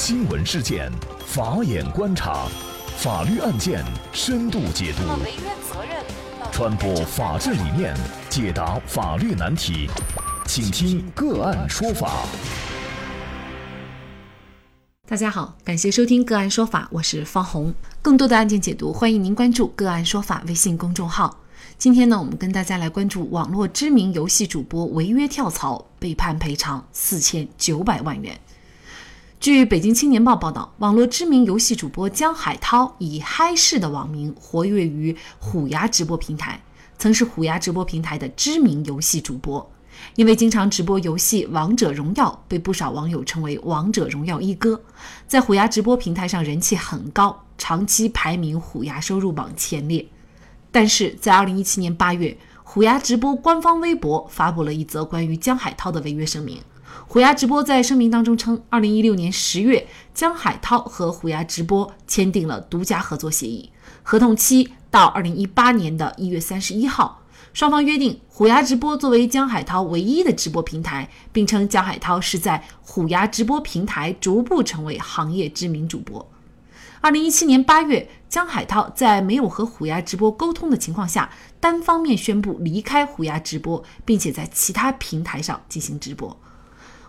新闻事件，法眼观察，法律案件深度解读，传播法治理念，解答法律难题，请听个案说法。大家好，感谢收听个案说法，我是方红。更多的案件解读，欢迎您关注个案说法微信公众号。今天呢，我们跟大家来关注网络知名游戏主播违约跳槽被判赔偿四千九百万元。据北京青年报报道，网络知名游戏主播江海涛以嗨市的网名活跃于虎牙直播平台，曾是虎牙直播平台的知名游戏主播。因为经常直播游戏《王者荣耀》，被不少网友称为“王者荣耀一哥”，在虎牙直播平台上人气很高，长期排名虎牙收入榜前列。但是在二零一七年八月，虎牙直播官方微博发布了一则关于江海涛的违约声明。虎牙直播在声明当中称，二零一六年十月，江海涛和虎牙直播签订了独家合作协议，合同期到二零一八年的一月三十一号。双方约定，虎牙直播作为江海涛唯一的直播平台，并称江海涛是在虎牙直播平台逐步成为行业知名主播。二零一七年八月，江海涛在没有和虎牙直播沟通的情况下，单方面宣布离开虎牙直播，并且在其他平台上进行直播。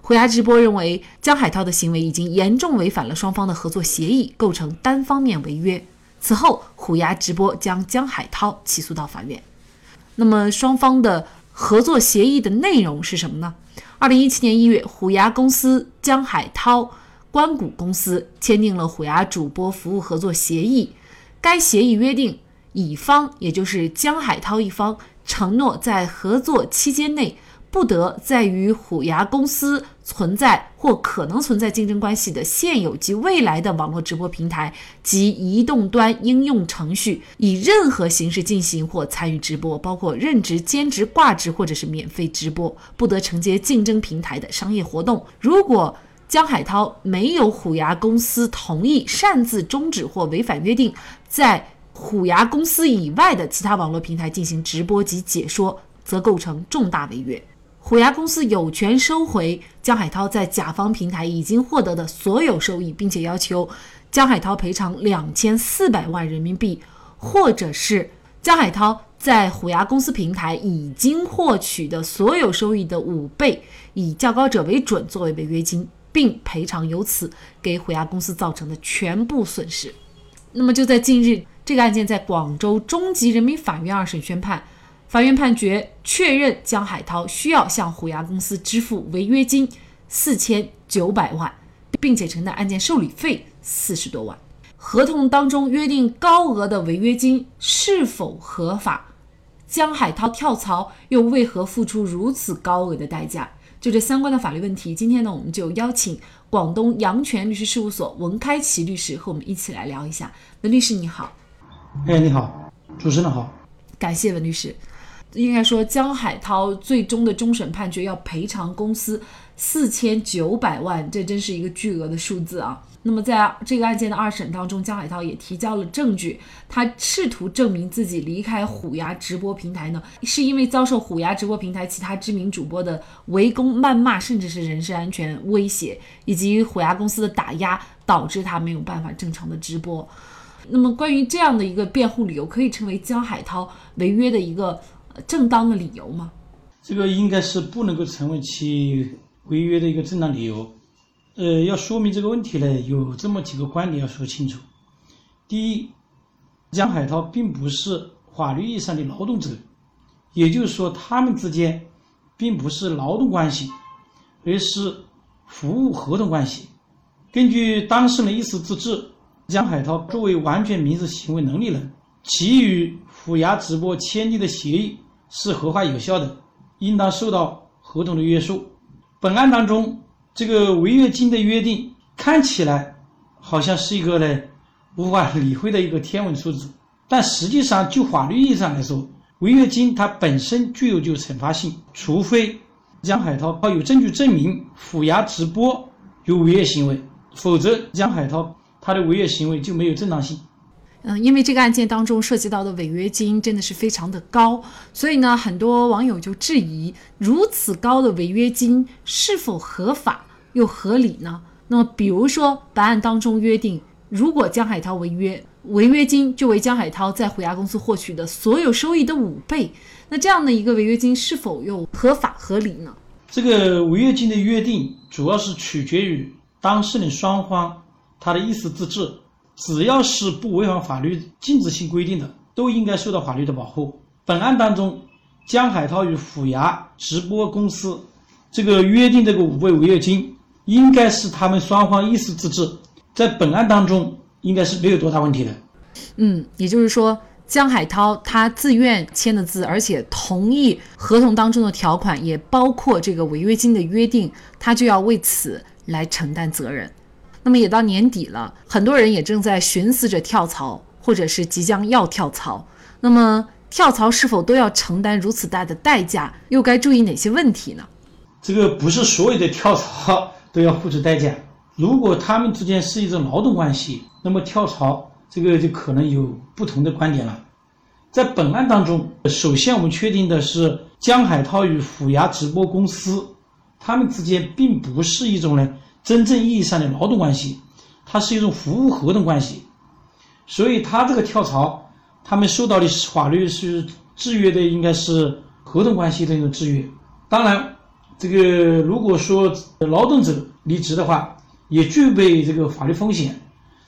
虎牙直播认为江海涛的行为已经严重违反了双方的合作协议，构成单方面违约。此后，虎牙直播将江海涛起诉到法院。那么，双方的合作协议的内容是什么呢？二零一七年一月，虎牙公司江海涛。关谷公司签订了虎牙主播服务合作协议，该协议约定，乙方也就是江海涛一方承诺在合作期间内，不得在与虎牙公司存在或可能存在竞争关系的现有及未来的网络直播平台及移动端应用程序，以任何形式进行或参与直播，包括任职、兼职、挂职或者是免费直播，不得承接竞争平台的商业活动。如果江海涛没有虎牙公司同意，擅自终止或违反约定，在虎牙公司以外的其他网络平台进行直播及解说，则构成重大违约。虎牙公司有权收回江海涛在甲方平台已经获得的所有收益，并且要求江海涛赔偿两千四百万人民币，或者是江海涛在虎牙公司平台已经获取的所有收益的五倍，以较高者为准作为违约金。并赔偿由此给虎牙公司造成的全部损失。那么就在近日，这个案件在广州中级人民法院二审宣判，法院判决确认江海涛需要向虎牙公司支付违约金四千九百万，并且承担案件受理费四十多万。合同当中约定高额的违约金是否合法？江海涛跳槽又为何付出如此高额的代价？就这相关的法律问题，今天呢，我们就邀请广东阳泉律师事务所文开奇律师和我们一起来聊一下。文律师你好，哎，你好，主持人好，感谢文律师。应该说，江海涛最终的终审判决要赔偿公司四千九百万，这真是一个巨额的数字啊。那么，在这个案件的二审当中，江海涛也提交了证据，他试图证明自己离开虎牙直播平台呢，是因为遭受虎牙直播平台其他知名主播的围攻、谩骂，甚至是人身安全威胁，以及虎牙公司的打压，导致他没有办法正常的直播。那么，关于这样的一个辩护理由，可以成为江海涛违约的一个。正当的理由吗？这个应该是不能够成为其违约的一个正当理由。呃，要说明这个问题呢，有这么几个观点要说清楚。第一，江海涛并不是法律意义上的劳动者，也就是说，他们之间并不是劳动关系，而是服务合同关系。根据当事人意思自治，江海涛作为完全民事行为能力人，其与虎牙直播签订的协议。是合法有效的，应当受到合同的约束。本案当中，这个违约金的约定看起来好像是一个呢无法理会的一个天文数字，但实际上就法律意义上来说，违约金它本身具有就惩罚性，除非江海涛他有证据证明虎牙直播有违约行为，否则江海涛他的违约行为就没有正当性。嗯，因为这个案件当中涉及到的违约金真的是非常的高，所以呢，很多网友就质疑如此高的违约金是否合法又合理呢？那么，比如说本案当中约定，如果江海涛违约，违约金就为江海涛在虎牙公司获取的所有收益的五倍。那这样的一个违约金是否又合法合理呢？这个违约金的约定主要是取决于当事人双方他的意思自治，只要是不违反法律禁止性规定的，都应该受到法律的保护。本案当中，江海涛与虎牙直播公司这个约定这个五倍违约金。应该是他们双方意思自治，在本案当中应该是没有多大问题的。嗯，也就是说，江海涛他自愿签的字，而且同意合同当中的条款，也包括这个违约金的约定，他就要为此来承担责任。那么也到年底了，很多人也正在寻思着跳槽，或者是即将要跳槽。那么跳槽是否都要承担如此大的代价？又该注意哪些问题呢？这个不是所有的跳槽。都要付出代价。如果他们之间是一种劳动关系，那么跳槽这个就可能有不同的观点了。在本案当中，首先我们确定的是江海涛与虎牙直播公司，他们之间并不是一种呢真正意义上的劳动关系，它是一种服务合同关系。所以他这个跳槽，他们受到的法律是制约的，应该是合同关系的一种制约。当然。这个如果说劳动者离职的话，也具备这个法律风险。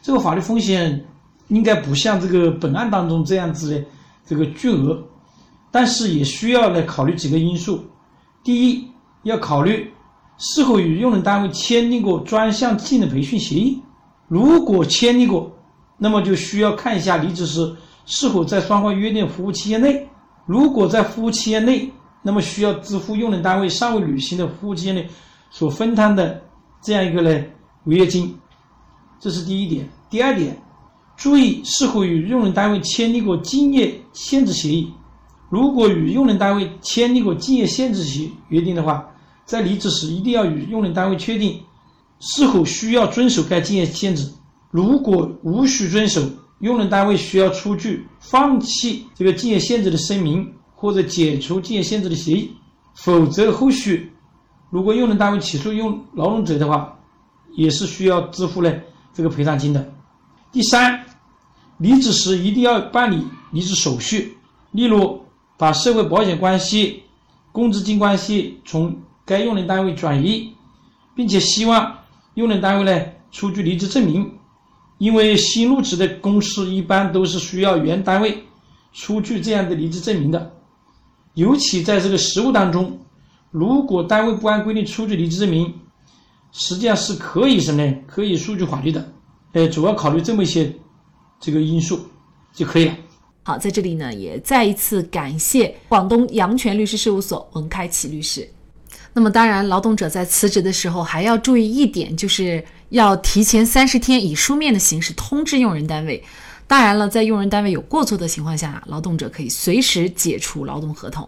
这个法律风险应该不像这个本案当中这样子的这个巨额，但是也需要来考虑几个因素。第一，要考虑是否与用人单位签订过专项技能培训协议。如果签订过，那么就需要看一下离职时是否在双方约定服务期限内。如果在服务期限内，那么需要支付用人单位尚未履行的服务期间内所分摊的这样一个呢违约金，这是第一点。第二点，注意是否与用人单位签订过竞业限制协议。如果与用人单位签订过竞业限制协约定的话，在离职时一定要与用人单位确定是否需要遵守该竞业限制。如果无需遵守，用人单位需要出具放弃这个竞业限制的声明。或者解除竞业限制的协议，否则后续如果用人单位起诉用劳动者的话，也是需要支付呢这个赔偿金的。第三，离职时一定要办理离职手续，例如把社会保险关系、公积金关系从该用人单位转移，并且希望用人单位呢出具离职证明，因为新入职的公司一般都是需要原单位出具这样的离职证明的。尤其在这个实务当中，如果单位不按规定出具离职证明，实际上是可以什么呢？可以诉诸法律的。呃，主要考虑这么一些这个因素就可以了。好，在这里呢，也再一次感谢广东阳泉律师事务所文开启律师。那么，当然，劳动者在辞职的时候还要注意一点，就是要提前三十天以书面的形式通知用人单位。当然了，在用人单位有过错的情况下，劳动者可以随时解除劳动合同。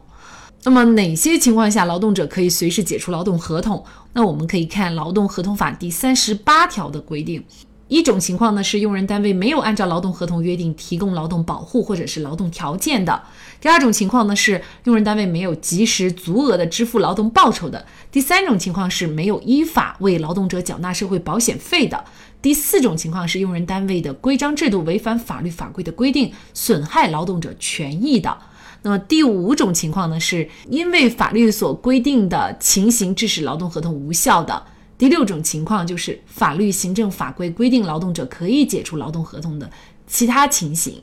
那么，哪些情况下劳动者可以随时解除劳动合同？那我们可以看《劳动合同法》第三十八条的规定。一种情况呢是用人单位没有按照劳动合同约定提供劳动保护或者是劳动条件的；第二种情况呢是用人单位没有及时足额的支付劳动报酬的；第三种情况是没有依法为劳动者缴纳社会保险费的。第四种情况是用人单位的规章制度违反法律法规的规定，损害劳动者权益的。那么第五种情况呢，是因为法律所规定的情形致使劳动合同无效的。第六种情况就是法律、行政法规规定劳动者可以解除劳动合同的其他情形。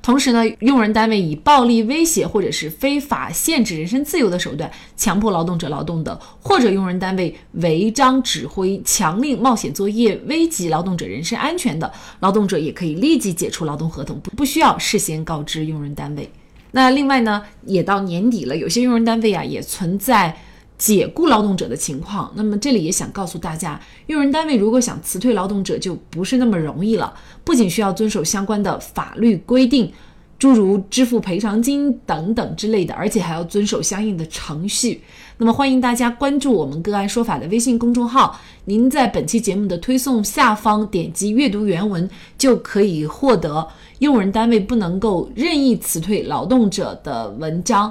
同时呢，用人单位以暴力威胁或者是非法限制人身自由的手段强迫劳动者劳动的，或者用人单位违章指挥、强令冒险作业，危及劳动者人身安全的，劳动者也可以立即解除劳动合同，不不需要事先告知用人单位。那另外呢，也到年底了，有些用人单位啊也存在。解雇劳动者的情况，那么这里也想告诉大家，用人单位如果想辞退劳动者，就不是那么容易了。不仅需要遵守相关的法律规定，诸如支付赔偿金等等之类的，而且还要遵守相应的程序。那么欢迎大家关注我们个案说法的微信公众号，您在本期节目的推送下方点击阅读原文，就可以获得用人单位不能够任意辞退劳动者的文章。